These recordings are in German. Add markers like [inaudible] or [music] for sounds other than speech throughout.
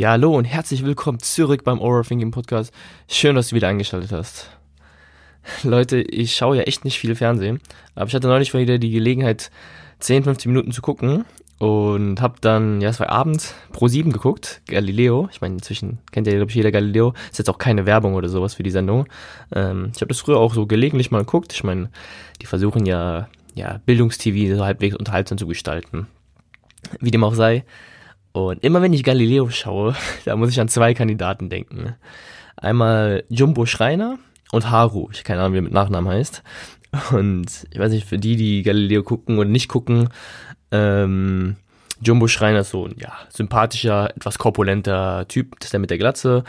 Ja, hallo und herzlich willkommen zurück beim Overthinking Podcast. Schön, dass du wieder eingeschaltet hast. [laughs] Leute, ich schaue ja echt nicht viel Fernsehen, aber ich hatte neulich wieder die Gelegenheit, 10, 15 Minuten zu gucken und habe dann, ja, es war abends pro 7 geguckt, Galileo. Ich meine, inzwischen kennt ja, glaube ich, jeder Galileo. Ist jetzt auch keine Werbung oder sowas für die Sendung. Ähm, ich habe das früher auch so gelegentlich mal geguckt. Ich meine, die versuchen ja, ja, Bildungstv so halbwegs unterhaltsam zu gestalten. Wie dem auch sei. Und immer wenn ich Galileo schaue, [laughs] da muss ich an zwei Kandidaten denken. Einmal Jumbo Schreiner und Haru. Ich keine Ahnung, wie er mit Nachnamen heißt. Und ich weiß nicht, für die, die Galileo gucken oder nicht gucken, ähm, Jumbo Schreiner ist so ein ja, sympathischer, etwas korpulenter Typ, das ist der mit der Glatze.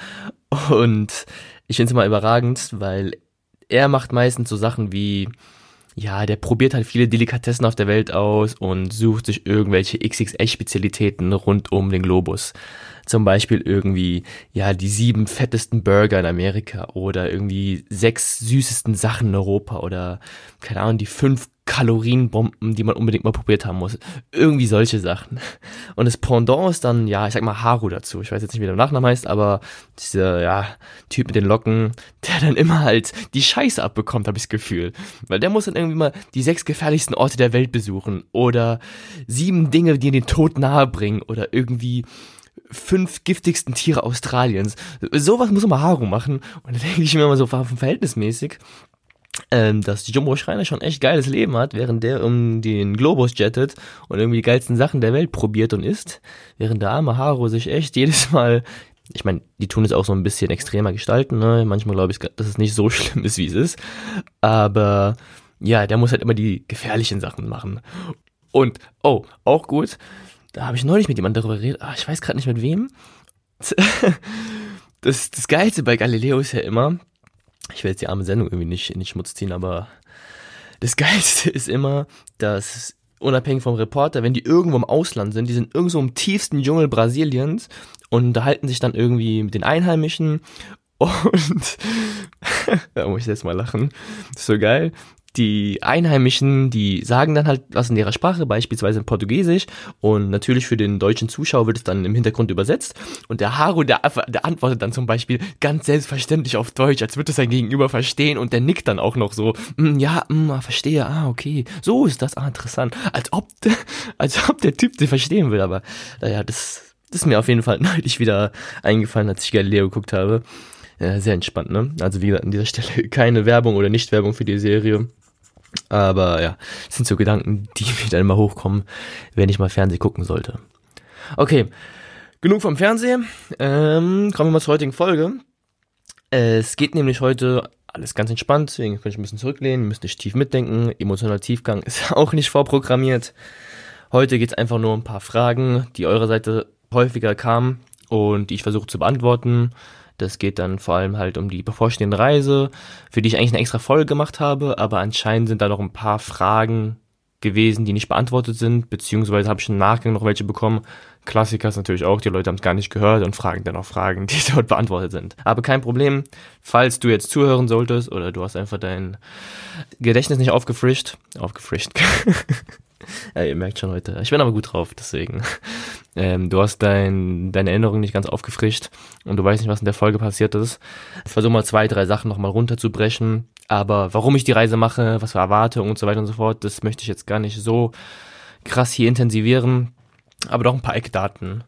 Und ich finde es immer überragend, weil er macht meistens so Sachen wie ja, der probiert halt viele Delikatessen auf der Welt aus und sucht sich irgendwelche XXL-Spezialitäten rund um den Globus. Zum Beispiel irgendwie, ja, die sieben fettesten Burger in Amerika oder irgendwie sechs süßesten Sachen in Europa oder, keine Ahnung, die fünf Kalorienbomben, die man unbedingt mal probiert haben muss. Irgendwie solche Sachen. Und das Pendant ist dann, ja, ich sag mal Haru dazu. Ich weiß jetzt nicht, wie der Nachname heißt, aber dieser, ja, Typ mit den Locken, der dann immer halt die Scheiße abbekommt, habe ich das Gefühl. Weil der muss dann irgendwie mal die sechs gefährlichsten Orte der Welt besuchen oder sieben Dinge, die den Tod nahe bringen oder irgendwie fünf giftigsten Tiere Australiens. Sowas muss immer Haru machen. Und da [laughs] denke ich mir immer so, verhältnismäßig, ähm, dass Jumbo Schreiner schon echt geiles Leben hat, während der um den Globus jettet und irgendwie die geilsten Sachen der Welt probiert und isst, während der arme Haru sich echt jedes Mal, ich meine, die tun es auch so ein bisschen extremer gestalten, ne? Manchmal glaube ich, dass es nicht so [laughs] schlimm ist, wie es ist, aber ja, der muss halt immer die gefährlichen Sachen machen. Und, oh, auch gut, da habe ich neulich mit jemandem darüber geredet, ah, ich weiß gerade nicht mit wem. [laughs] Das, das Geilste bei Galileo ist ja immer, ich will jetzt die arme Sendung irgendwie nicht in den Schmutz ziehen, aber das [laughs] Geilste ist immer, dass unabhängig vom Reporter, wenn die irgendwo im Ausland sind, die sind irgendwo im tiefsten Dschungel Brasiliens und unterhalten sich dann irgendwie mit den Einheimischen [laughs] und da muss ich jetzt mal lachen. Das ist so geil die Einheimischen, die sagen dann halt was in ihrer Sprache, beispielsweise in Portugiesisch. Und natürlich für den deutschen Zuschauer wird es dann im Hintergrund übersetzt. Und der Haru, der, der antwortet dann zum Beispiel ganz selbstverständlich auf Deutsch, als würde es sein Gegenüber verstehen. Und der nickt dann auch noch so, mm, ja, mm, verstehe, ah, okay, so ist das, ah, interessant. Als ob, [laughs] als ob der Typ sie verstehen will. Aber naja, das, das ist mir auf jeden Fall [laughs] neulich wieder eingefallen, als ich Galileo geguckt habe. Ja, sehr entspannt, ne? Also wie gesagt, an dieser Stelle [laughs] keine Werbung oder Nicht-Werbung für die Serie. Aber ja, das sind so Gedanken, die mir dann immer hochkommen, wenn ich mal Fernsehen gucken sollte. Okay, genug vom Fernsehen. Ähm, kommen wir mal zur heutigen Folge. Es geht nämlich heute alles ganz entspannt, deswegen kann ich ein bisschen zurücklehnen, müsst nicht tief mitdenken. Emotionaler Tiefgang [laughs] ist auch nicht vorprogrammiert. Heute geht es einfach nur um ein paar Fragen, die eurer Seite häufiger kamen und die ich versuche zu beantworten. Das geht dann vor allem halt um die bevorstehende Reise, für die ich eigentlich eine extra Folge gemacht habe, aber anscheinend sind da noch ein paar Fragen gewesen, die nicht beantwortet sind, beziehungsweise habe ich im Nachgang noch welche bekommen. Klassiker ist natürlich auch, die Leute haben es gar nicht gehört und fragen dann auch Fragen, [laughs] die dort beantwortet sind. Aber kein Problem, falls du jetzt zuhören solltest oder du hast einfach dein Gedächtnis nicht aufgefrischt, aufgefrischt, [laughs] [laughs] ja, ihr merkt schon heute. Ich bin aber gut drauf, deswegen. [laughs] Ähm, du hast dein, deine Erinnerung nicht ganz aufgefrischt und du weißt nicht, was in der Folge passiert ist. Ich versuche mal zwei, drei Sachen nochmal runterzubrechen. Aber warum ich die Reise mache, was für Erwartungen und so weiter und so fort, das möchte ich jetzt gar nicht so krass hier intensivieren. Aber doch ein paar Eckdaten.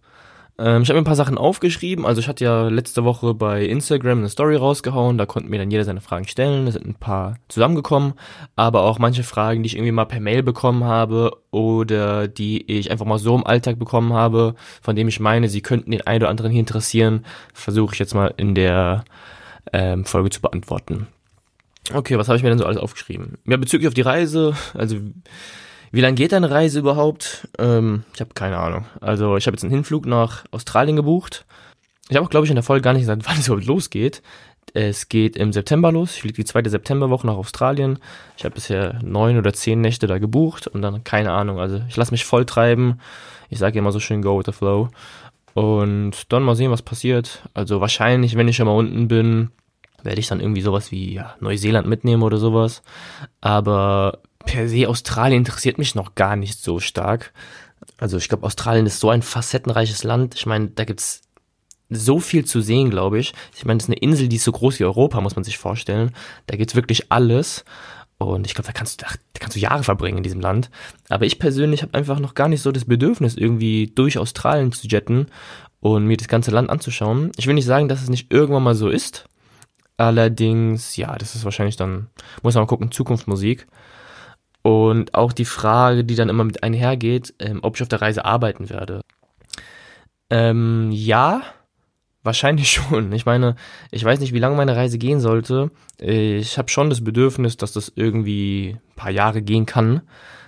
Ähm, ich habe mir ein paar Sachen aufgeschrieben. Also ich hatte ja letzte Woche bei Instagram eine Story rausgehauen. Da konnte mir dann jeder seine Fragen stellen. Da sind ein paar zusammengekommen. Aber auch manche Fragen, die ich irgendwie mal per Mail bekommen habe oder die ich einfach mal so im Alltag bekommen habe, von dem ich meine, sie könnten den einen oder anderen hier interessieren, versuche ich jetzt mal in der ähm, Folge zu beantworten. Okay, was habe ich mir denn so alles aufgeschrieben? Ja, bezüglich auf die Reise, also wie lange geht deine Reise überhaupt? Ähm, ich habe keine Ahnung. Also ich habe jetzt einen Hinflug nach Australien gebucht. Ich habe auch, glaube ich, in der Folge gar nicht gesagt, [laughs] wann es überhaupt losgeht. Es geht im September los. Ich fliege die zweite Septemberwoche nach Australien. Ich habe bisher neun oder zehn Nächte da gebucht und dann keine Ahnung. Also ich lasse mich voll treiben. Ich sage immer so schön go with the flow. Und dann mal sehen, was passiert. Also wahrscheinlich, wenn ich schon mal unten bin, werde ich dann irgendwie sowas wie ja, Neuseeland mitnehmen oder sowas. Aber per se Australien interessiert mich noch gar nicht so stark. Also ich glaube, Australien ist so ein facettenreiches Land. Ich meine, da gibt's so viel zu sehen, glaube ich. Ich meine, das ist eine Insel, die ist so groß wie Europa, muss man sich vorstellen. Da gibt's wirklich alles. Und ich glaube, da kannst, du, da kannst du Jahre verbringen in diesem Land. Aber ich persönlich habe einfach noch gar nicht so das Bedürfnis, irgendwie durch Australien zu jetten und mir das ganze Land anzuschauen. Ich will nicht sagen, dass es nicht irgendwann mal so ist. Allerdings, ja, das ist wahrscheinlich dann, muss man mal gucken, Zukunftsmusik. Und auch die Frage, die dann immer mit einhergeht, ähm, ob ich auf der Reise arbeiten werde. Ähm, ja, Wahrscheinlich [laughs] schon. Ich meine, ich weiß nicht, wie lange meine Reise gehen sollte. Ich habe schon das Bedürfnis, dass das irgendwie ein paar Jahre gehen kann.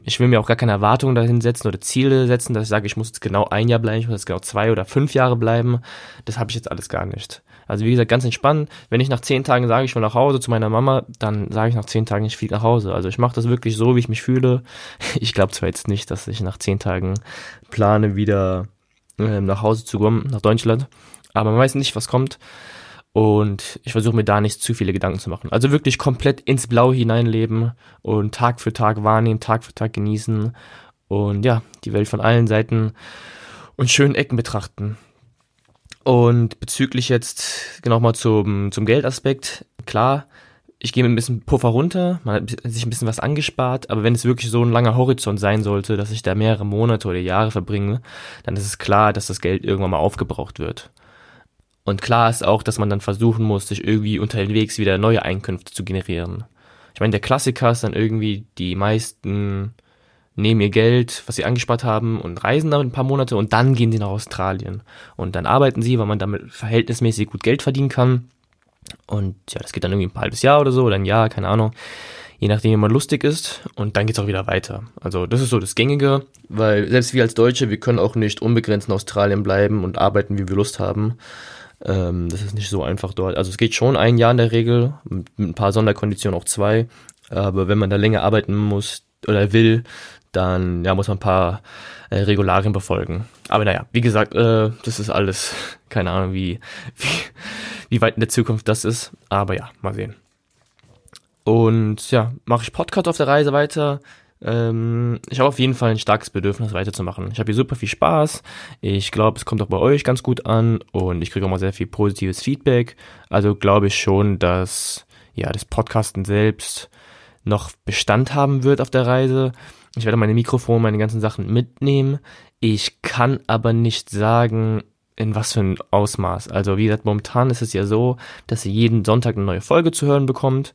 Ich will mir auch gar keine Erwartungen dahin setzen oder Ziele setzen, dass ich sage, ich muss jetzt genau ein Jahr bleiben, ich muss jetzt genau zwei oder fünf Jahre bleiben. Das habe ich jetzt alles gar nicht. Also wie gesagt, ganz entspannt. Wenn ich nach zehn Tagen sage, ich will nach Hause zu meiner Mama, dann sage ich nach zehn Tagen, ich fliege nach Hause. Also ich mache das wirklich so, wie ich mich fühle. [laughs] Ich glaube zwar jetzt nicht, dass ich nach zehn Tagen plane, wieder äh, nach Hause zu kommen, nach Deutschland aber man weiß nicht, was kommt. Und ich versuche mir da nicht zu viele Gedanken zu machen. Also wirklich komplett ins Blau hineinleben und Tag für Tag wahrnehmen, Tag für Tag genießen und ja, die Welt von allen Seiten und schönen Ecken betrachten. Und bezüglich jetzt genau mal zum, zum Geldaspekt, klar, ich gehe mit ein bisschen Puffer runter, man hat sich ein bisschen was angespart, aber wenn es wirklich so ein langer Horizont sein sollte, dass ich da mehrere Monate oder Jahre verbringe, dann ist es klar, dass das Geld irgendwann mal aufgebraucht wird. Und klar ist auch, dass man dann versuchen muss, sich irgendwie unterwegs wieder neue Einkünfte zu generieren. Ich meine, der Klassiker ist dann irgendwie, die meisten nehmen ihr Geld, was sie angespart haben und reisen damit ein paar Monate und dann gehen sie nach Australien. Und dann arbeiten sie, weil man damit verhältnismäßig gut Geld verdienen kann. Und ja, das geht dann irgendwie ein halbes Jahr oder so oder ein Jahr, keine Ahnung. Je nachdem, wie man lustig ist. Und dann geht's auch wieder weiter. Also das ist so das Gängige, weil selbst wir als Deutsche, wir können auch nicht unbegrenzt in Australien bleiben und arbeiten, wie wir Lust haben. Ähm, das ist nicht so einfach dort. Also es geht schon ein Jahr in der Regel, mit ein paar Sonderkonditionen auch zwei. Aber wenn man da länger arbeiten muss oder will, dann ja, muss man ein paar äh, Regularien befolgen. Aber naja, wie gesagt, äh, das ist alles, [laughs] keine Ahnung, wie, [laughs] wie, wie weit in der Zukunft das ist. Aber ja, mal sehen. Und ja, mache ich Podcast auf der Reise weiter. Ähm, ich habe auf jeden Fall ein starkes Bedürfnis weiterzumachen. Ich habe hier super viel Spaß. Ich glaube, es kommt auch bei euch ganz gut an und ich kriege auch mal sehr viel positives Feedback. Also glaube ich schon, dass ja das Podcasten selbst noch Bestand haben wird auf der Reise. Ich werde meine Mikrofone, meine ganzen Sachen mitnehmen. Ich kann aber nicht sagen, in was für ein Ausmaß. Also wie gesagt, momentan ist es ja so, dass ihr jeden Sonntag eine neue Folge zu hören bekommt.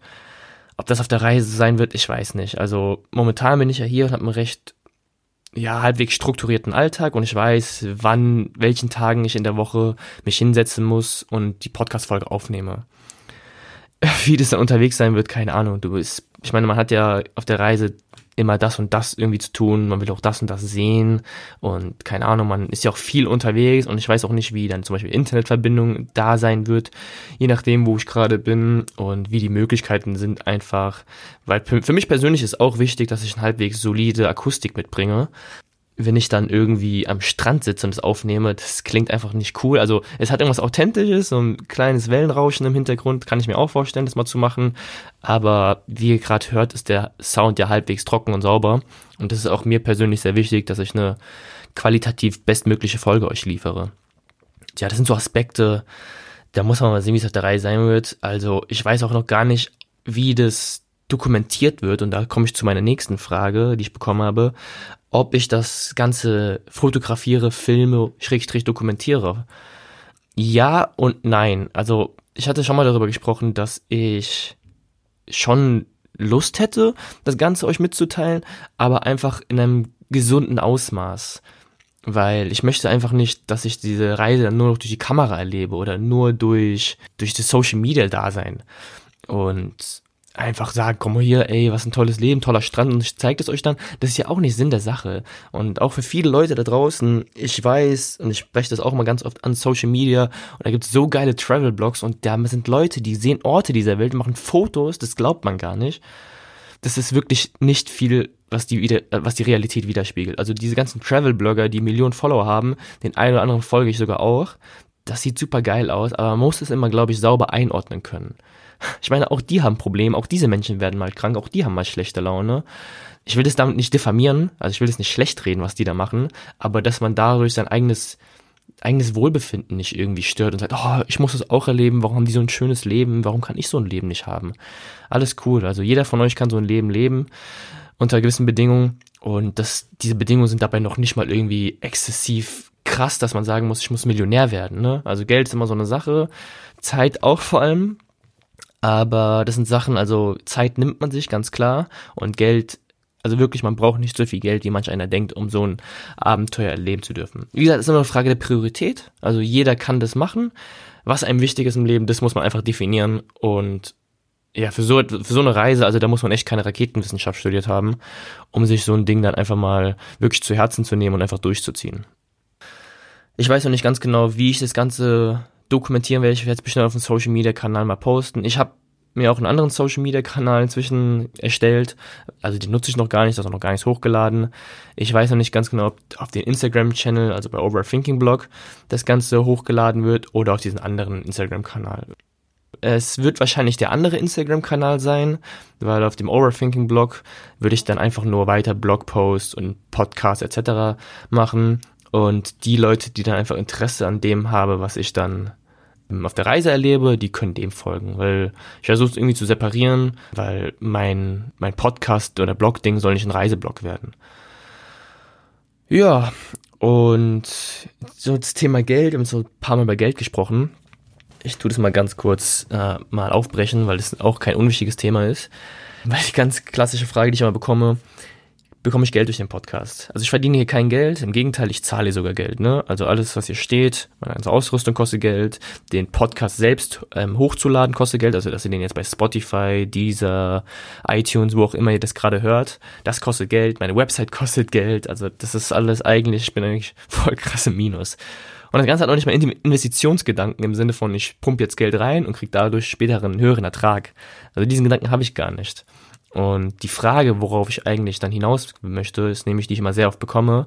Ob das auf der Reise sein wird, ich weiß nicht. Also momentan bin ich ja hier und habe einen recht ja, halbwegs strukturierten Alltag und ich weiß, wann, welchen Tagen ich in der Woche mich hinsetzen muss und die Podcast-Folge aufnehme. [laughs] Wie das dann unterwegs sein wird, keine Ahnung. Du bist, ich meine, man hat ja auf der Reise immer das und das irgendwie zu tun, man will auch das und das sehen. Und keine Ahnung, man ist ja auch viel unterwegs und ich weiß auch nicht, wie dann zum Beispiel Internetverbindung da sein wird, je nachdem, wo ich gerade bin und wie die Möglichkeiten sind einfach, weil für mich persönlich ist auch wichtig, dass ich eine halbwegs solide Akustik mitbringe, wenn ich dann irgendwie am Strand sitze und es aufnehme, das klingt einfach nicht cool. Also es hat irgendwas Authentisches, so ein kleines Wellenrauschen im Hintergrund, kann ich mir auch vorstellen, das mal zu machen. Aber wie ihr gerade hört, ist der Sound ja halbwegs trocken und sauber. Und das ist auch mir persönlich sehr wichtig, dass ich eine qualitativ bestmögliche Folge euch liefere. Ja, das sind so Aspekte, da muss man mal sehen, wie es auf der Reihe sein wird. Also ich weiß auch noch gar nicht, wie das dokumentiert wird, und da komme ich zu meiner nächsten Frage, die ich bekommen habe, ob ich das Ganze fotografiere, filme, schrägstrich dokumentiere. Ja und nein. Also ich hatte schon mal darüber gesprochen, dass ich schon Lust hätte, das Ganze euch mitzuteilen, aber einfach in einem gesunden Ausmaß. Weil ich möchte einfach nicht, dass ich diese Reise nur noch durch die Kamera erlebe oder nur durch, durch das Social Media Dasein. Und einfach sagen, komm mal hier, ey, was ein tolles Leben, toller Strand und ich zeige es euch dann. Das ist ja auch nicht Sinn der Sache. Und auch für viele Leute da draußen, ich weiß, und ich spreche das auch mal ganz oft an Social Media, und da gibt es so geile Travel-Blogs und da sind Leute, die sehen Orte dieser Welt, machen Fotos, das glaubt man gar nicht. Das ist wirklich nicht viel, was die, was die Realität widerspiegelt. Also diese ganzen Travel-Blogger, die Millionen Follower haben, den einen oder anderen folge ich sogar auch, das sieht super geil aus, aber man muss es immer, glaube ich, sauber einordnen können. Ich meine, auch die haben Probleme, auch diese Menschen werden mal krank, auch die haben mal schlechte Laune. Ich will das damit nicht diffamieren, also ich will das nicht schlecht reden, was die da machen, aber dass man dadurch sein eigenes eigenes Wohlbefinden nicht irgendwie stört und sagt, oh, ich muss das auch erleben, warum haben die so ein schönes Leben, warum kann ich so ein Leben nicht haben? Alles cool, also jeder von euch kann so ein Leben leben unter gewissen Bedingungen und das, diese Bedingungen sind dabei noch nicht mal irgendwie exzessiv krass, dass man sagen muss, ich muss Millionär werden. Ne? Also Geld ist immer so eine Sache, Zeit auch vor allem, aber das sind Sachen, also Zeit nimmt man sich ganz klar und Geld also wirklich, man braucht nicht so viel Geld, wie manch einer denkt, um so ein Abenteuer erleben zu dürfen. Wie gesagt, es ist immer eine Frage der Priorität. Also jeder kann das machen. Was einem wichtig ist im Leben, das muss man einfach definieren. Und ja, für so, für so eine Reise, also da muss man echt keine Raketenwissenschaft studiert haben, um sich so ein Ding dann einfach mal wirklich zu Herzen zu nehmen und einfach durchzuziehen. Ich weiß noch nicht ganz genau, wie ich das Ganze dokumentieren werde. Ich es bestimmt auf dem Social Media Kanal mal posten. Ich habe mir auch einen anderen Social Media Kanal inzwischen erstellt. Also den nutze ich noch gar nicht, das ist auch noch gar nichts hochgeladen. Ich weiß noch nicht ganz genau, ob auf den Instagram Channel, also bei Overthinking Blog, das Ganze hochgeladen wird oder auf diesen anderen Instagram Kanal. Es wird wahrscheinlich der andere Instagram-Kanal sein, weil auf dem Overthinking-Blog würde ich dann einfach nur weiter Blogposts und Podcasts etc. machen. Und die Leute, die dann einfach Interesse an dem haben, was ich dann auf der Reise erlebe, die können dem folgen, weil ich versuche es irgendwie zu separieren, weil mein, mein Podcast oder Blog-Ding soll nicht ein Reiseblog werden. Ja, und so das Thema Geld, wir haben so ein paar Mal über Geld gesprochen. Ich tue das mal ganz kurz äh, mal aufbrechen, weil das auch kein unwichtiges Thema ist. Weil die ganz klassische Frage, die ich immer bekomme, bekomme ich Geld durch den Podcast. Also ich verdiene hier kein Geld, im Gegenteil, ich zahle sogar Geld. Ne? Also alles, was hier steht, meine ganze Ausrüstung kostet Geld, den Podcast selbst ähm, hochzuladen kostet Geld, also dass ihr den jetzt bei Spotify, Deezer, iTunes, wo auch immer ihr das gerade hört, das kostet Geld, meine Website [laughs] kostet Geld, also das ist alles eigentlich, ich bin eigentlich [laughs] voll krass im Minus. Und das Ganze hat auch nicht mal Investitionsgedanken im Sinne von, ich pumpe jetzt Geld rein und kriege dadurch später einen höheren Ertrag. Also diesen Gedanken habe ich gar nicht. Und die Frage, worauf ich eigentlich dann hinaus möchte, ist nämlich, die ich immer sehr oft bekomme,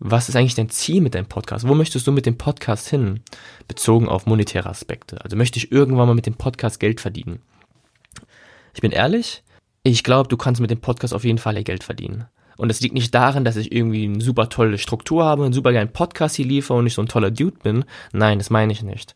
was ist eigentlich dein Ziel mit deinem Podcast? Wo möchtest du mit dem Podcast hin? Bezogen auf monetäre Aspekte. Also möchte ich irgendwann mal mit dem Podcast Geld verdienen? Ich bin ehrlich, ich glaube, du kannst mit dem Podcast auf jeden Fall Geld verdienen. Und es liegt nicht daran, dass ich irgendwie eine super tolle Struktur habe, einen super geilen Podcast hier liefere und ich so ein toller Dude bin. Nein, das meine ich nicht.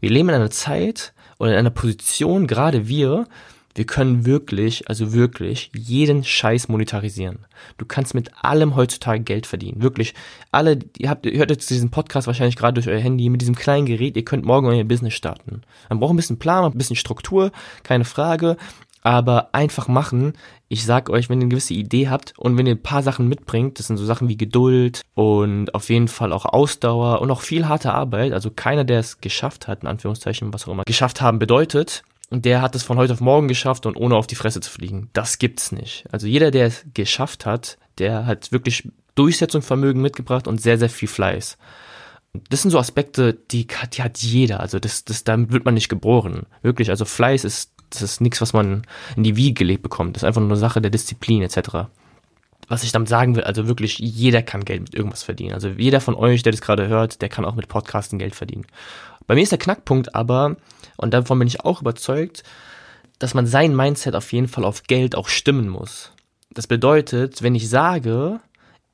Wir leben in einer Zeit oder in einer Position, gerade wir, wir können wirklich, also wirklich, jeden Scheiß monetarisieren. Du kannst mit allem heutzutage Geld verdienen. Wirklich. Alle, ihr habt, ihr hört jetzt diesen Podcast wahrscheinlich gerade durch euer Handy mit diesem kleinen Gerät. Ihr könnt morgen euer Business starten. Man braucht ein bisschen Plan, ein bisschen Struktur, keine Frage. Aber einfach machen. Ich sag euch, wenn ihr eine gewisse Idee habt und wenn ihr ein paar Sachen mitbringt, das sind so Sachen wie Geduld und auf jeden Fall auch Ausdauer und auch viel harte Arbeit. Also keiner, der es geschafft hat, in Anführungszeichen, was auch immer, geschafft haben bedeutet, und der hat es von heute auf morgen geschafft und ohne auf die Fresse zu fliegen. Das gibt's nicht. Also jeder, der es geschafft hat, der hat wirklich Durchsetzungsvermögen mitgebracht und sehr, sehr viel Fleiß. Das sind so Aspekte, die, die hat jeder. Also das, das, damit wird man nicht geboren. Wirklich. Also Fleiß ist, das ist nichts, was man in die Wiege gelegt bekommt. Das ist einfach nur eine Sache der Disziplin etc. Was ich damit sagen will, also wirklich jeder kann Geld mit irgendwas verdienen. Also jeder von euch, der das gerade hört, der kann auch mit Podcasten Geld verdienen. Bei mir ist der Knackpunkt aber, und davon bin ich auch überzeugt, dass man sein Mindset auf jeden Fall auf Geld auch stimmen muss. Das bedeutet, wenn ich sage,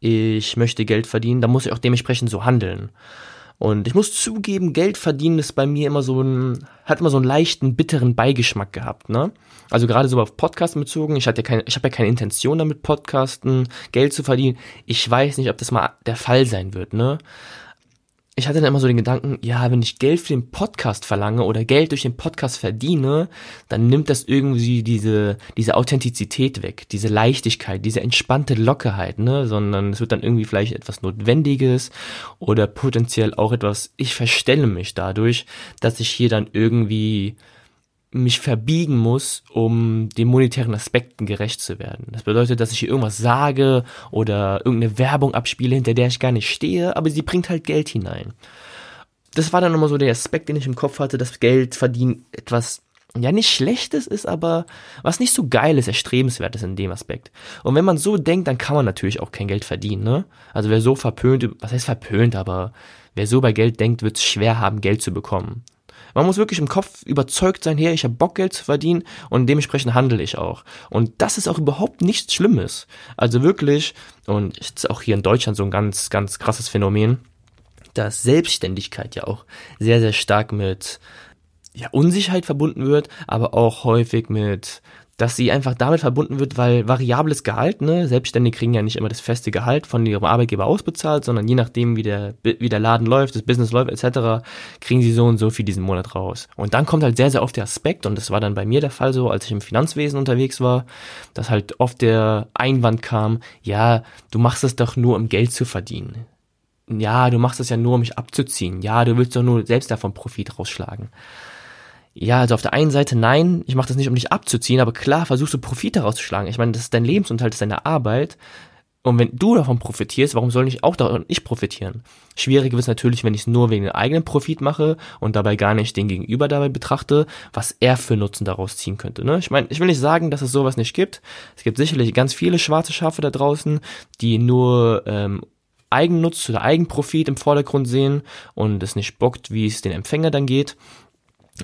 ich möchte Geld verdienen, dann muss ich auch dementsprechend so handeln. Und ich muss zugeben, Geld verdienen ist bei mir immer so ein, hat immer so einen leichten, bitteren Beigeschmack gehabt, ne? Also gerade so auf Podcasten bezogen, ich hatte keine, ich habe ja keine Intention damit, Podcasten, Geld zu verdienen. Ich weiß nicht, ob das mal der Fall sein wird, ne? Ich hatte dann immer so den Gedanken, ja, wenn ich Geld für den Podcast verlange oder Geld durch den Podcast verdiene, dann nimmt das irgendwie diese, diese Authentizität weg, diese Leichtigkeit, diese entspannte Lockerheit, ne, sondern es wird dann irgendwie vielleicht etwas Notwendiges oder potenziell auch etwas, ich verstelle mich dadurch, dass ich hier dann irgendwie mich verbiegen muss, um den monetären Aspekten gerecht zu werden. Das bedeutet, dass ich hier irgendwas sage oder irgendeine Werbung abspiele, hinter der ich gar nicht stehe, aber sie bringt halt Geld hinein. Das war dann immer so der Aspekt, den ich im Kopf hatte, dass Geld verdienen etwas ja nicht schlechtes ist, aber was nicht so geil ist, erstrebenswert ist in dem Aspekt. Und wenn man so denkt, dann kann man natürlich auch kein Geld verdienen, ne? Also wer so verpönt, was heißt verpönt, aber wer so bei Geld denkt, wird es schwer haben, Geld zu bekommen. Man muss wirklich im Kopf überzeugt sein, hey, ich habe Bock Geld zu verdienen und dementsprechend handle ich auch. Und das ist auch überhaupt nichts Schlimmes. Also wirklich, und ist auch hier in Deutschland so ein ganz, ganz krasses Phänomen. dass Selbstständigkeit ja auch sehr, sehr stark mit ja, Unsicherheit verbunden wird, aber auch häufig mit dass sie einfach damit verbunden wird, weil variables Gehalt, ne, Selbstständige kriegen ja nicht immer das feste Gehalt von ihrem Arbeitgeber ausbezahlt, sondern je nachdem, wie der, wie der Laden läuft, das Business läuft, etc., kriegen sie so und so viel diesen Monat raus. Und dann kommt halt sehr, sehr oft der Aspekt, und das war dann bei mir der Fall so, als ich im Finanzwesen unterwegs war, dass halt oft der Einwand kam, ja, du machst es doch nur, um Geld zu verdienen. Ja, du machst es ja nur, um mich abzuziehen. Ja, du willst doch nur selbst davon Profit rausschlagen. Ja, also auf der einen Seite nein, ich mache das nicht, um dich abzuziehen, aber klar versuchst du Profit daraus zu schlagen. Ich meine, das ist dein Lebensunterhalt, das ist deine Arbeit. Und wenn du davon profitierst, warum soll ich auch davon nicht profitieren? Schwierig wird es natürlich, wenn ich es nur wegen dem eigenen Profit mache und dabei gar nicht den Gegenüber dabei betrachte, was er für Nutzen daraus ziehen könnte. Ne? Ich meine, ich will nicht sagen, dass es sowas nicht gibt. Es gibt sicherlich ganz viele schwarze Schafe da draußen, die nur ähm, Eigennutz oder Eigenprofit im Vordergrund sehen und es nicht bockt, wie es den Empfänger dann geht.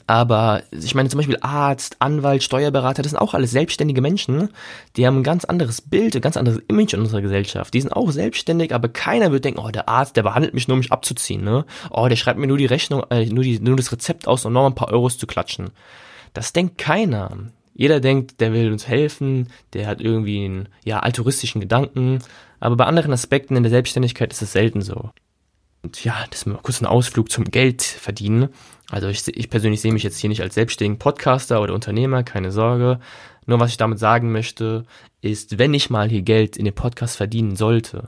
Aber ich meine zum Beispiel Arzt, Anwalt, Steuerberater, das sind auch alles selbstständige Menschen. Die haben ein ganz anderes Bild, ein ganz anderes Image in unserer Gesellschaft. Die sind auch selbstständig, aber keiner wird denken, oh, der Arzt, der behandelt mich nur, um mich abzuziehen. Ne? Oh, der schreibt mir nur die Rechnung, äh, nur, die, nur das Rezept aus, um noch ein paar Euros zu klatschen. Das denkt keiner. Jeder denkt, der will uns helfen, der hat irgendwie einen ja, altruistischen Gedanken. Aber bei anderen Aspekten in der Selbstständigkeit ist es selten so. Und ja, das ist mal kurz ein Ausflug zum Geld verdienen. Also ich, ich persönlich sehe mich jetzt hier nicht als selbstständigen Podcaster oder Unternehmer, keine Sorge. Nur was ich damit sagen möchte, ist, wenn ich mal hier Geld in den Podcast verdienen sollte,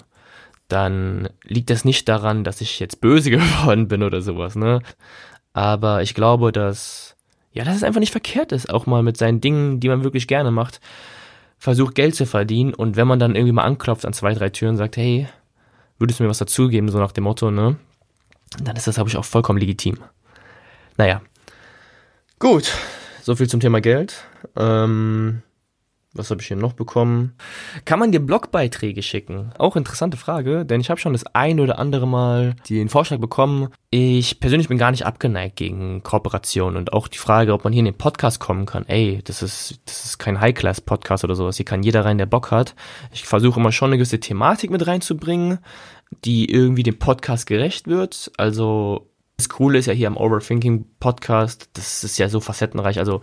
dann liegt das nicht daran, dass ich jetzt böse [laughs] geworden bin oder sowas, ne? Aber ich glaube, dass, ja, dass es einfach nicht verkehrt ist, auch mal mit seinen Dingen, die man wirklich gerne macht, versucht Geld zu verdienen und wenn man dann irgendwie mal anklopft an zwei, drei Türen und sagt, hey, würdest du mir was dazugeben, so nach dem Motto, ne? Dann ist das, glaube ich, auch vollkommen legitim. Naja. Gut. So viel zum Thema Geld. Ähm, was habe ich hier noch bekommen? Kann man dir Blogbeiträge schicken? Auch interessante Frage, denn ich habe schon das ein oder andere Mal den Vorschlag bekommen. Ich persönlich bin gar nicht abgeneigt gegen Kooperation und auch die Frage, ob man hier in den Podcast kommen kann. Ey, das ist, das ist kein High-Class-Podcast oder sowas. Hier kann jeder rein, der Bock hat. Ich versuche immer schon eine gewisse Thematik mit reinzubringen, die irgendwie dem Podcast gerecht wird. Also das Coole ist ja hier am Overthinking Podcast, das ist ja so facettenreich. Also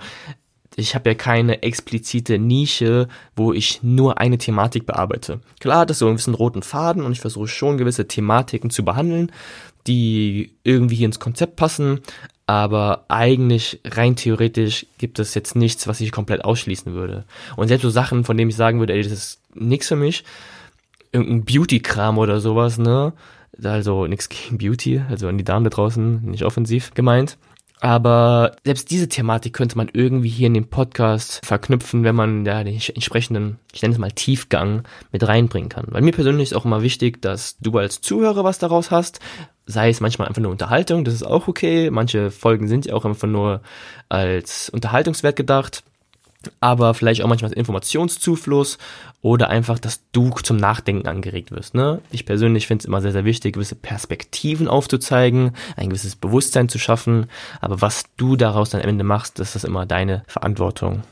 ich habe ja keine explizite Nische, wo ich nur eine Thematik bearbeite. Klar hat es so einen gewissen roten Faden und ich versuche schon gewisse Thematiken zu behandeln, die irgendwie hier ins Konzept passen, aber eigentlich rein theoretisch gibt es jetzt nichts, was ich komplett ausschließen würde. Und selbst so Sachen, von denen ich sagen würde, ey, das ist nix für mich, irgendein Beauty-Kram oder sowas, ne? Also nichts gegen Beauty, also an die Damen da draußen, nicht offensiv gemeint. Aber selbst diese Thematik könnte man irgendwie hier in dem Podcast verknüpfen, wenn man ja den entsprechenden, ich nenne es mal Tiefgang mit reinbringen kann. Weil mir persönlich ist auch immer wichtig, dass du als Zuhörer was daraus hast. Sei es manchmal einfach nur Unterhaltung, das ist auch okay. Manche Folgen sind ja auch einfach nur als Unterhaltungswert gedacht aber vielleicht auch manchmal Informationszufluss oder einfach, dass du zum Nachdenken angeregt wirst. Ne? Ich persönlich finde es immer sehr, sehr wichtig, gewisse Perspektiven aufzuzeigen, ein gewisses Bewusstsein zu schaffen, aber was du daraus dann am Ende machst, das ist immer deine Verantwortung.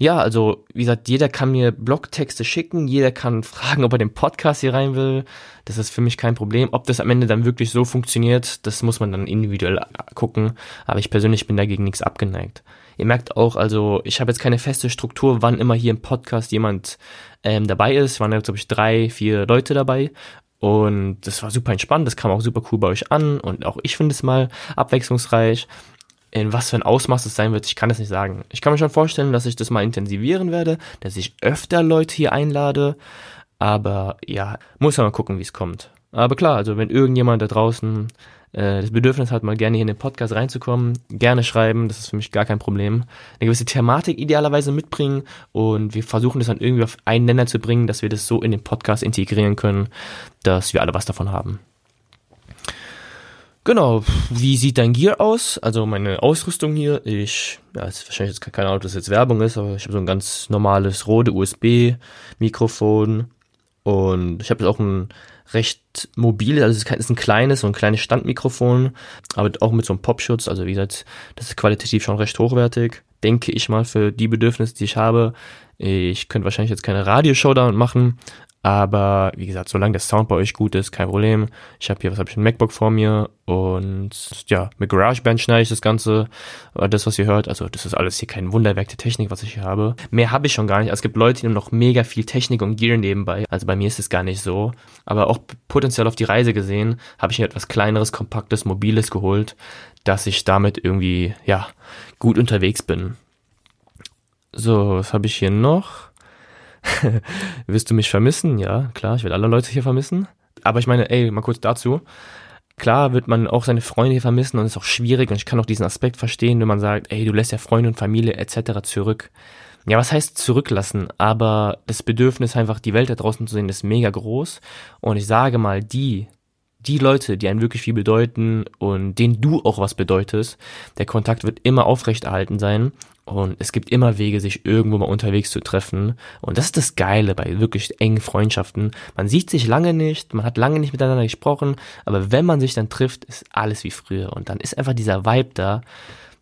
Ja, also wie gesagt, jeder kann mir Blogtexte schicken, jeder kann fragen, ob er den Podcast hier rein will. Das ist für mich kein Problem. Ob das am Ende dann wirklich so funktioniert, das muss man dann individuell gucken. Aber ich persönlich bin dagegen nichts abgeneigt. Ihr merkt auch, also ich habe jetzt keine feste Struktur, wann immer hier im Podcast jemand ähm, dabei ist. Es waren jetzt, glaube ich, drei, vier Leute dabei. Und das war super entspannt, das kam auch super cool bei euch an und auch ich finde es mal abwechslungsreich. In was für ein Ausmaß es sein wird, ich kann das nicht sagen. Ich kann mir schon vorstellen, dass ich das mal intensivieren werde, dass ich öfter Leute hier einlade. Aber ja, muss ja mal gucken, wie es kommt. Aber klar, also wenn irgendjemand da draußen äh, das Bedürfnis hat, mal gerne hier in den Podcast reinzukommen, gerne schreiben, das ist für mich gar kein Problem. Eine gewisse Thematik idealerweise mitbringen und wir versuchen das dann irgendwie auf einen Nenner zu bringen, dass wir das so in den Podcast integrieren können, dass wir alle was davon haben. Genau, wie sieht dein Gear aus? Also meine Ausrüstung hier, ich, ja, ist wahrscheinlich jetzt keine Ahnung, ob das jetzt Werbung ist, aber ich habe so ein ganz normales Rode USB-Mikrofon und ich habe jetzt auch ein recht mobil, also es ist ein kleines, so ein kleines Standmikrofon, aber auch mit so einem Popschutz, also wie gesagt, das ist qualitativ schon recht hochwertig, denke ich mal, für die Bedürfnisse, die ich habe. Ich könnte wahrscheinlich jetzt keine Radioshow damit machen, Aber wie gesagt, solange der Sound bei euch gut ist, kein Problem. Ich habe hier, was habe ich, ein MacBook vor mir und ja, mit GarageBand schneide ich das Ganze, äh, das, was ihr hört. Also das ist alles hier kein Wunderwerk der Technik, was ich hier habe. Mehr habe ich schon gar nicht. Also, es gibt Leute, die haben noch mega viel Technik und Gear nebenbei. Also bei mir ist es gar nicht so. Aber auch potenziell auf die Reise gesehen, habe ich mir etwas kleineres, kompaktes, mobiles geholt, dass ich damit irgendwie, ja, gut unterwegs bin. So, was habe ich hier noch? [laughs] Wirst du mich vermissen? Ja, klar, ich werde alle Leute hier vermissen. Aber ich meine, ey, mal kurz dazu. Klar wird man auch seine Freunde hier vermissen und es ist auch schwierig und ich kann auch diesen Aspekt verstehen, wenn man sagt, ey, du lässt ja Freunde und Familie etc. zurück. Ja, was heißt zurücklassen? Aber das Bedürfnis einfach die Welt da draußen zu sehen ist mega groß und ich sage mal, die, die Leute, die einen wirklich viel bedeuten und denen du auch was bedeutest, der Kontakt wird immer aufrechterhalten sein und es gibt immer Wege, sich irgendwo mal unterwegs zu treffen. Und das ist das Geile bei wirklich engen Freundschaften. Man sieht sich lange nicht, man hat lange nicht miteinander gesprochen, aber wenn man sich dann trifft, ist alles wie früher. Und dann ist einfach dieser Vibe da,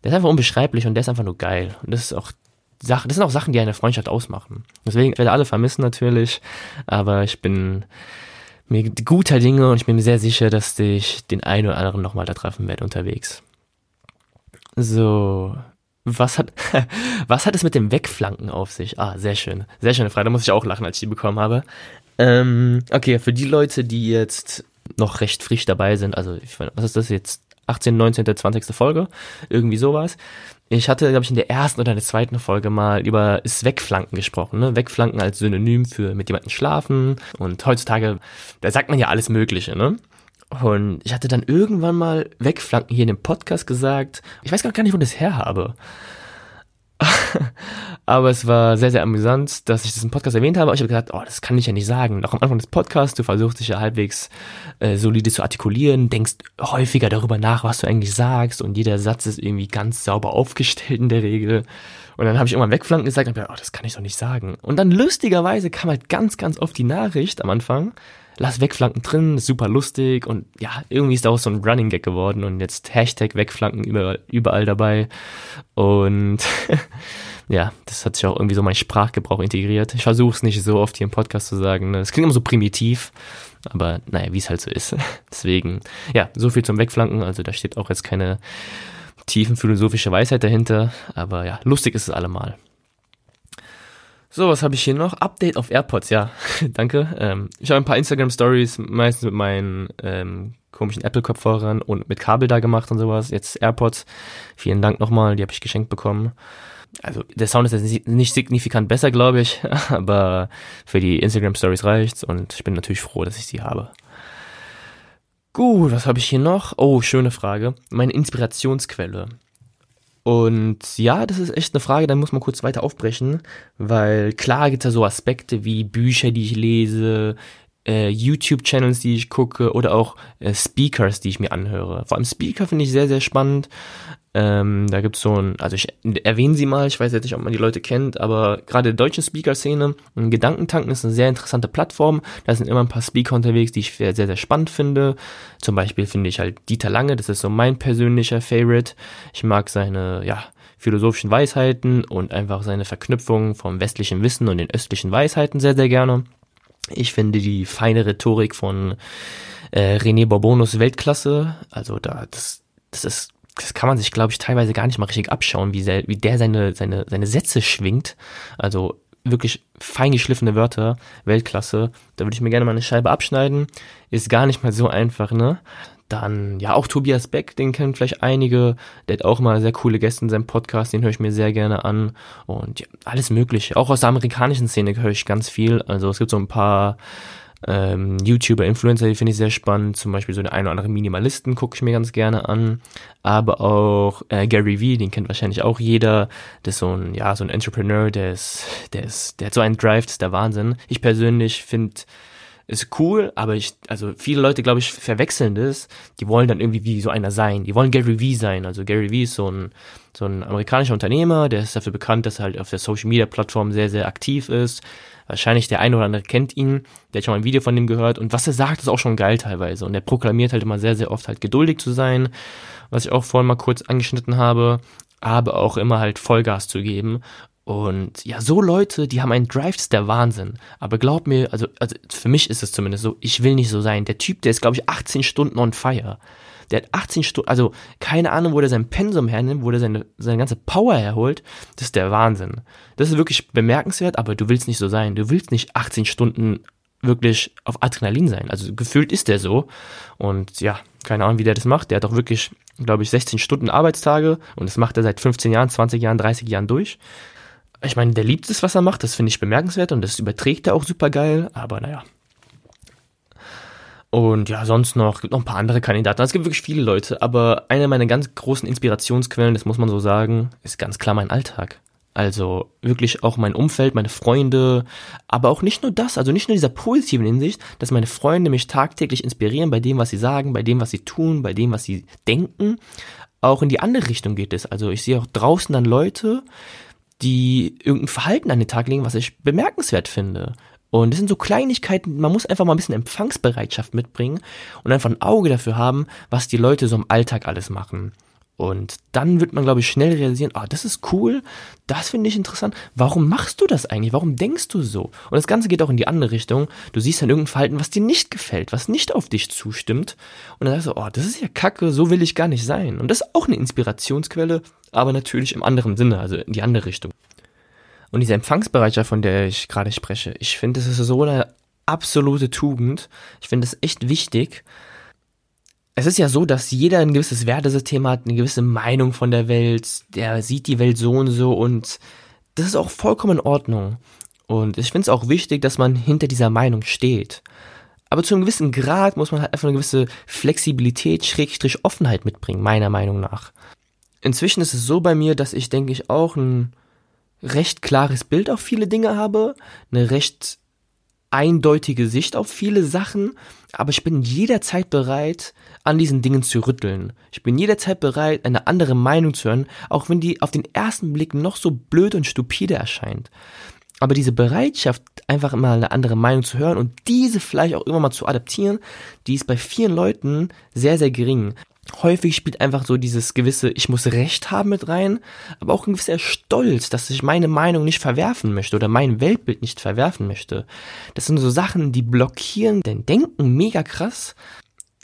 der ist einfach unbeschreiblich und der ist einfach nur geil. Und das ist auch Sache, das sind auch Sachen, die eine Freundschaft ausmachen. Deswegen, werde alle vermissen natürlich, aber ich bin mir guter Dinge und ich bin mir sehr sicher, dass ich den einen oder anderen nochmal da treffen werde unterwegs. So, was hat, [laughs] was hat es mit dem Wegflanken auf sich? Ah, sehr schön. Sehr schöne Frage. Da muss ich auch lachen, als ich die bekommen habe. Ähm, okay, für die Leute, die jetzt noch recht frisch dabei sind, also ich meine, was ist das jetzt? 18, 19, 20. Folge? Irgendwie sowas. Ich hatte, glaube ich, in der ersten oder der zweiten Folge mal über das Wegflanken gesprochen. Ne? Wegflanken als Synonym für mit jemandem schlafen. Und heutzutage, da sagt man ja alles Mögliche, ne? Und ich hatte dann irgendwann mal Wegflanken hier in dem Podcast gesagt. Ich weiß gar nicht, wo das her habe. [laughs] aber es war sehr, sehr amüsant, dass ich das im Podcast erwähnt habe. Ich habe gesagt, oh, das kann ich ja nicht sagen. Noch am Anfang des Podcasts, du versuchst dich ja halbwegs äh, solide zu artikulieren, denkst häufiger darüber nach, was du eigentlich sagst und jeder Satz ist irgendwie ganz sauber aufgestellt in der Regel. Und dann habe ich irgendwann Wegflanken gesagt und gedacht, oh, das kann ich doch nicht sagen. Und dann lustigerweise kam halt ganz, ganz oft die Nachricht am Anfang, lass Wegflanken drin, ist super lustig und ja, irgendwie ist daraus so ein Running Gag geworden und jetzt Hashtag Wegflanken überall, überall dabei und [laughs] ja, das hat sich auch irgendwie so mein Sprachgebrauch integriert. Ich versuche es nicht so oft hier im Podcast zu sagen, es klingt immer so primitiv, aber naja, wie es halt so ist. [laughs] Deswegen, ja, so viel zum Wegflanken, also da steht auch jetzt keine tiefen philosophische Weisheit dahinter, aber ja, lustig ist es allemal. So, was habe ich hier noch? Update auf AirPods, ja, [laughs] danke. Ähm, ich habe ein paar Instagram-Stories, meistens mit meinen ähm, komischen Apple-Kopfhörern und mit Kabel da gemacht und sowas. Jetzt AirPods, vielen Dank nochmal, die habe ich geschenkt bekommen. Also der Sound ist jetzt nicht signifikant besser, glaube ich, [laughs] aber für die Instagram-Stories reicht's und ich bin natürlich froh, dass ich sie habe. Gut, was habe ich hier noch? Oh, schöne Frage. Meine Inspirationsquelle. Und ja, das ist echt eine Frage, da muss man kurz weiter aufbrechen, weil klar gibt es ja so Aspekte wie Bücher, die ich lese, äh, YouTube-Channels, die ich gucke oder auch äh, Speakers, die ich mir anhöre. Vor allem Speaker finde ich sehr, sehr spannend. Ähm, da gibt's so ein, also ich erwähne sie mal, ich weiß jetzt nicht, ob man die Leute kennt, aber gerade der deutschen Speaker-Szene, Gedankentanken ist eine sehr interessante Plattform. Da sind immer ein paar Speaker unterwegs, die ich sehr, sehr spannend finde. Zum Beispiel finde ich halt Dieter Lange, das ist so mein persönlicher Favorite. Ich mag seine, ja, philosophischen Weisheiten und einfach seine Verknüpfung vom westlichen Wissen und den östlichen Weisheiten sehr, sehr gerne. Ich finde die feine Rhetorik von äh, René Bourbonus Weltklasse. Also da, das, das ist, das kann man sich, glaube ich, teilweise gar nicht mal richtig abschauen, wie, wie der seine, seine, seine Sätze schwingt. Also wirklich fein geschliffene Wörter, Weltklasse. Da würde ich mir gerne mal eine Scheibe abschneiden. Ist gar nicht mal so einfach, ne? Dann, ja, auch Tobias Beck, den kennen vielleicht einige. Der hat auch mal sehr coole Gäste in seinem Podcast, den höre ich mir sehr gerne an. Und ja, alles mögliche. Auch aus der amerikanischen Szene höre ich ganz viel. Also es gibt so ein paar ähm, YouTuber, Influencer, die finde ich sehr spannend. Zum Beispiel so eine oder andere Minimalisten gucke ich mir ganz gerne an. Aber auch äh, Gary Vee, den kennt wahrscheinlich auch jeder. Das ist so ein, ja, so ein Entrepreneur, der ist, der ist, der hat so einen Drive, das ist der Wahnsinn. Ich persönlich finde ist cool, aber ich, also viele Leute, glaube ich, verwechseln das. Die wollen dann irgendwie wie so einer sein. Die wollen Gary Vee sein. Also Gary Vee ist so ein, so ein amerikanischer Unternehmer, der ist dafür bekannt, dass er halt auf der Social Media Plattform sehr, sehr aktiv ist. Wahrscheinlich der eine oder andere kennt ihn, der hat schon mal ein Video von ihm gehört. Und was er sagt, ist auch schon geil teilweise. Und er proklamiert halt immer sehr, sehr oft halt geduldig zu sein, was ich auch vorhin mal kurz angeschnitten habe, aber auch immer halt Vollgas zu geben Und ja, so Leute, die haben einen Drive, das ist der Wahnsinn. Aber glaub mir, also, also für mich ist es zumindest so, ich will nicht so sein. Der Typ, der ist, glaube ich, 18 Stunden on fire. Der hat 18 Stunden, also keine Ahnung, wo der sein Pensum hernimmt, wo der seine, seine ganze Power herholt. Das ist der Wahnsinn. Das ist wirklich bemerkenswert, aber du willst nicht so sein. Du willst nicht 18 Stunden wirklich auf Adrenalin sein. Also gefühlt ist der so. Und ja, keine Ahnung, wie der das macht. Der hat auch wirklich, glaube ich, 16 Stunden Arbeitstage und das macht er seit 15 Jahren, 20 Jahren, 30 Jahren durch. Ich meine, der liebt es, was er macht, das finde ich bemerkenswert und das überträgt er auch super geil, aber naja. Und ja, sonst noch, gibt noch ein paar andere Kandidaten. Es gibt wirklich viele Leute, aber eine meiner ganz großen Inspirationsquellen, das muss man so sagen, ist ganz klar mein Alltag. Also wirklich auch mein Umfeld, meine Freunde, aber auch nicht nur das, also nicht nur dieser positiven Hinsicht, dass meine Freunde mich tagtäglich inspirieren bei dem, was sie sagen, bei dem, was sie tun, bei dem, was sie denken. Auch in die andere Richtung geht es. Also ich sehe auch draußen dann Leute, die irgendein Verhalten an den Tag legen, was ich bemerkenswert finde. Und das sind so Kleinigkeiten, man muss einfach mal ein bisschen Empfangsbereitschaft mitbringen und einfach ein Auge dafür haben, was die Leute so im Alltag alles machen. Und dann wird man, glaube ich, schnell realisieren, ah, das ist cool, das finde ich interessant. Warum machst du das eigentlich? Warum denkst du so? Und das Ganze geht auch in die andere Richtung. Du siehst dann irgendein Verhalten, was dir nicht gefällt, was nicht auf dich zustimmt. Und dann sagst du, oh, das ist ja kacke, so will ich gar nicht sein. Und das ist auch eine Inspirationsquelle, aber natürlich im anderen Sinne, also in die andere Richtung. Und diese Empfangsbereitschaft, von der ich gerade spreche, ich finde, das ist so eine absolute Tugend. Ich finde es echt wichtig, es ist ja so, dass jeder ein gewisses Wertesystem hat, eine gewisse Meinung von der Welt, der sieht die Welt so und so und das ist auch vollkommen in Ordnung. Und ich finde es auch wichtig, dass man hinter dieser Meinung steht. Aber zu einem gewissen Grad muss man halt einfach eine gewisse Flexibilität, Schrägstrich Offenheit mitbringen, meiner Meinung nach. Inzwischen ist es so bei mir, dass ich, denke ich, auch ein recht klares Bild auf viele Dinge habe, eine recht eindeutige Sicht auf viele Sachen, aber ich bin jederzeit bereit, an diesen Dingen zu rütteln. Ich bin jederzeit bereit, eine andere Meinung zu hören, auch wenn die auf den ersten Blick noch so blöd und stupide erscheint. Aber diese Bereitschaft, einfach immer eine andere Meinung zu hören und diese vielleicht auch immer mal zu adaptieren, die ist bei vielen Leuten sehr, sehr gering häufig spielt einfach so dieses gewisse, ich muss Recht haben mit rein, aber auch ein gewisser Stolz, dass ich meine Meinung nicht verwerfen möchte oder mein Weltbild nicht verwerfen möchte. Das sind so Sachen, die blockieren dein Denken mega krass.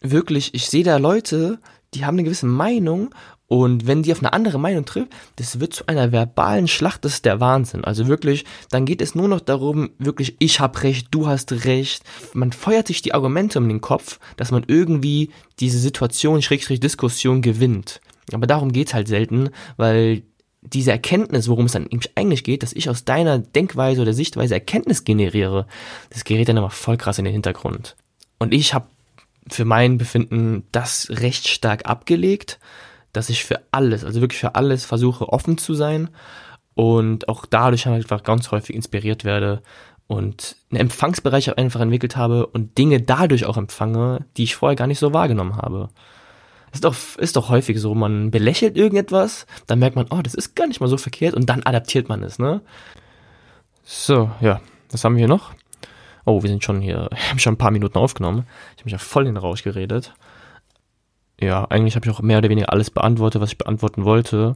Wirklich, ich sehe da Leute, die haben eine gewisse Meinung und wenn die auf eine andere Meinung trifft, das wird zu einer verbalen Schlacht, das ist der Wahnsinn. Also wirklich, dann geht es nur noch darum, wirklich, ich hab recht, du hast recht. Man feuert sich die Argumente um den Kopf, dass man irgendwie diese Situation, Schrägstrich Diskussion gewinnt. Aber darum geht's halt selten, weil diese Erkenntnis, worum es dann eigentlich geht, dass ich aus deiner Denkweise oder Sichtweise Erkenntnis generiere, das gerät dann immer voll krass in den Hintergrund. Und ich habe für mein Befinden das recht stark abgelegt dass ich für alles, also wirklich für alles versuche offen zu sein und auch dadurch einfach ganz häufig inspiriert werde und einen Empfangsbereich einfach entwickelt habe und Dinge dadurch auch empfange, die ich vorher gar nicht so wahrgenommen habe. Ist doch, ist doch häufig so, man belächelt irgendetwas, dann merkt man, oh, das ist gar nicht mal so verkehrt und dann adaptiert man es, ne? So, ja, was haben wir hier noch? Oh, wir sind schon hier, [laughs] ich habe schon ein paar Minuten aufgenommen. Ich habe mich ja voll in den Rausch geredet ja, eigentlich habe ich auch mehr oder weniger alles beantwortet, was ich beantworten wollte.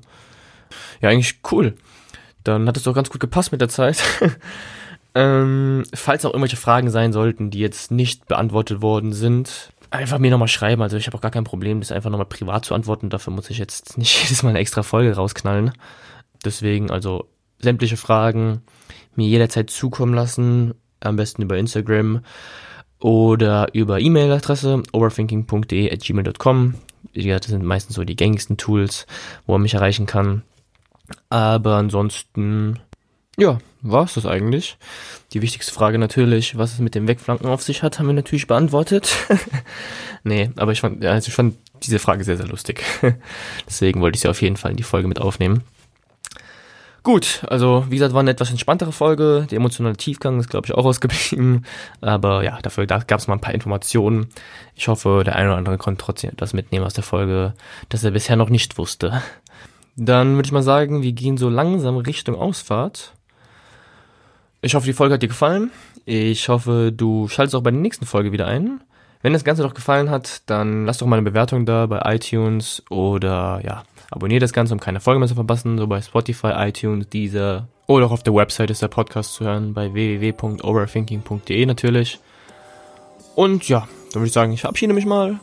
Ja, eigentlich cool. Dann hat es doch ganz gut gepasst mit der Zeit. [laughs] ähm, falls auch irgendwelche Fragen sein sollten, die jetzt nicht beantwortet worden sind, einfach mir nochmal schreiben. Also ich habe auch gar kein Problem, das einfach nochmal privat zu antworten. Dafür muss ich jetzt nicht [laughs] jedes Mal eine extra Folge rausknallen. Deswegen also sämtliche Fragen mir jederzeit zukommen lassen. Am besten über Instagram oder über E-Mail-Adresse overthinking.de at gmail.com. Das sind meistens so die gängigsten Tools, wo man mich erreichen kann. Aber ansonsten, ja, war es das eigentlich. Die wichtigste Frage natürlich, was es mit dem Wegflanken auf sich hat, haben wir natürlich beantwortet. [laughs] nee, aber ich fand, also ich fand diese Frage sehr, sehr lustig. [laughs] Deswegen wollte ich sie auf jeden Fall in die Folge mit aufnehmen. Gut, also wie gesagt, war eine etwas entspanntere Folge. Der emotionale Tiefgang ist, glaube ich, auch [laughs] ausgeblieben. Aber ja, dafür da gab es mal ein paar Informationen. Ich hoffe, der eine oder andere konnte trotzdem etwas mitnehmen aus der Folge, das er bisher noch nicht wusste. Dann würde ich mal sagen, wir gehen so langsam Richtung Ausfahrt. Ich hoffe, die Folge hat dir gefallen. Ich hoffe, du schaltest auch bei der nächsten Folge wieder ein. Wenn das Ganze doch gefallen hat, dann lass doch mal eine Bewertung da bei iTunes oder ja, abonniert das Ganze, um keine Folge mehr zu verpassen, so bei Spotify, iTunes, Deezer Oder auch auf der Website ist der Podcast zu hören, bei www.overthinking.de natürlich. Und ja, dann würde ich sagen, ich verabschiede mich mal.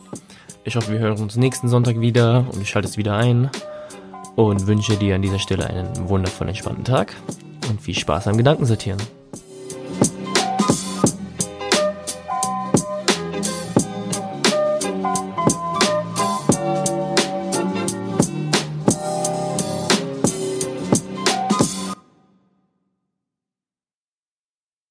Ich hoffe, wir hören uns nächsten Sonntag wieder und ich schalte es wieder ein. Und wünsche dir an dieser Stelle einen wundervollen, entspannten Tag und viel Spaß am Gedankensortieren.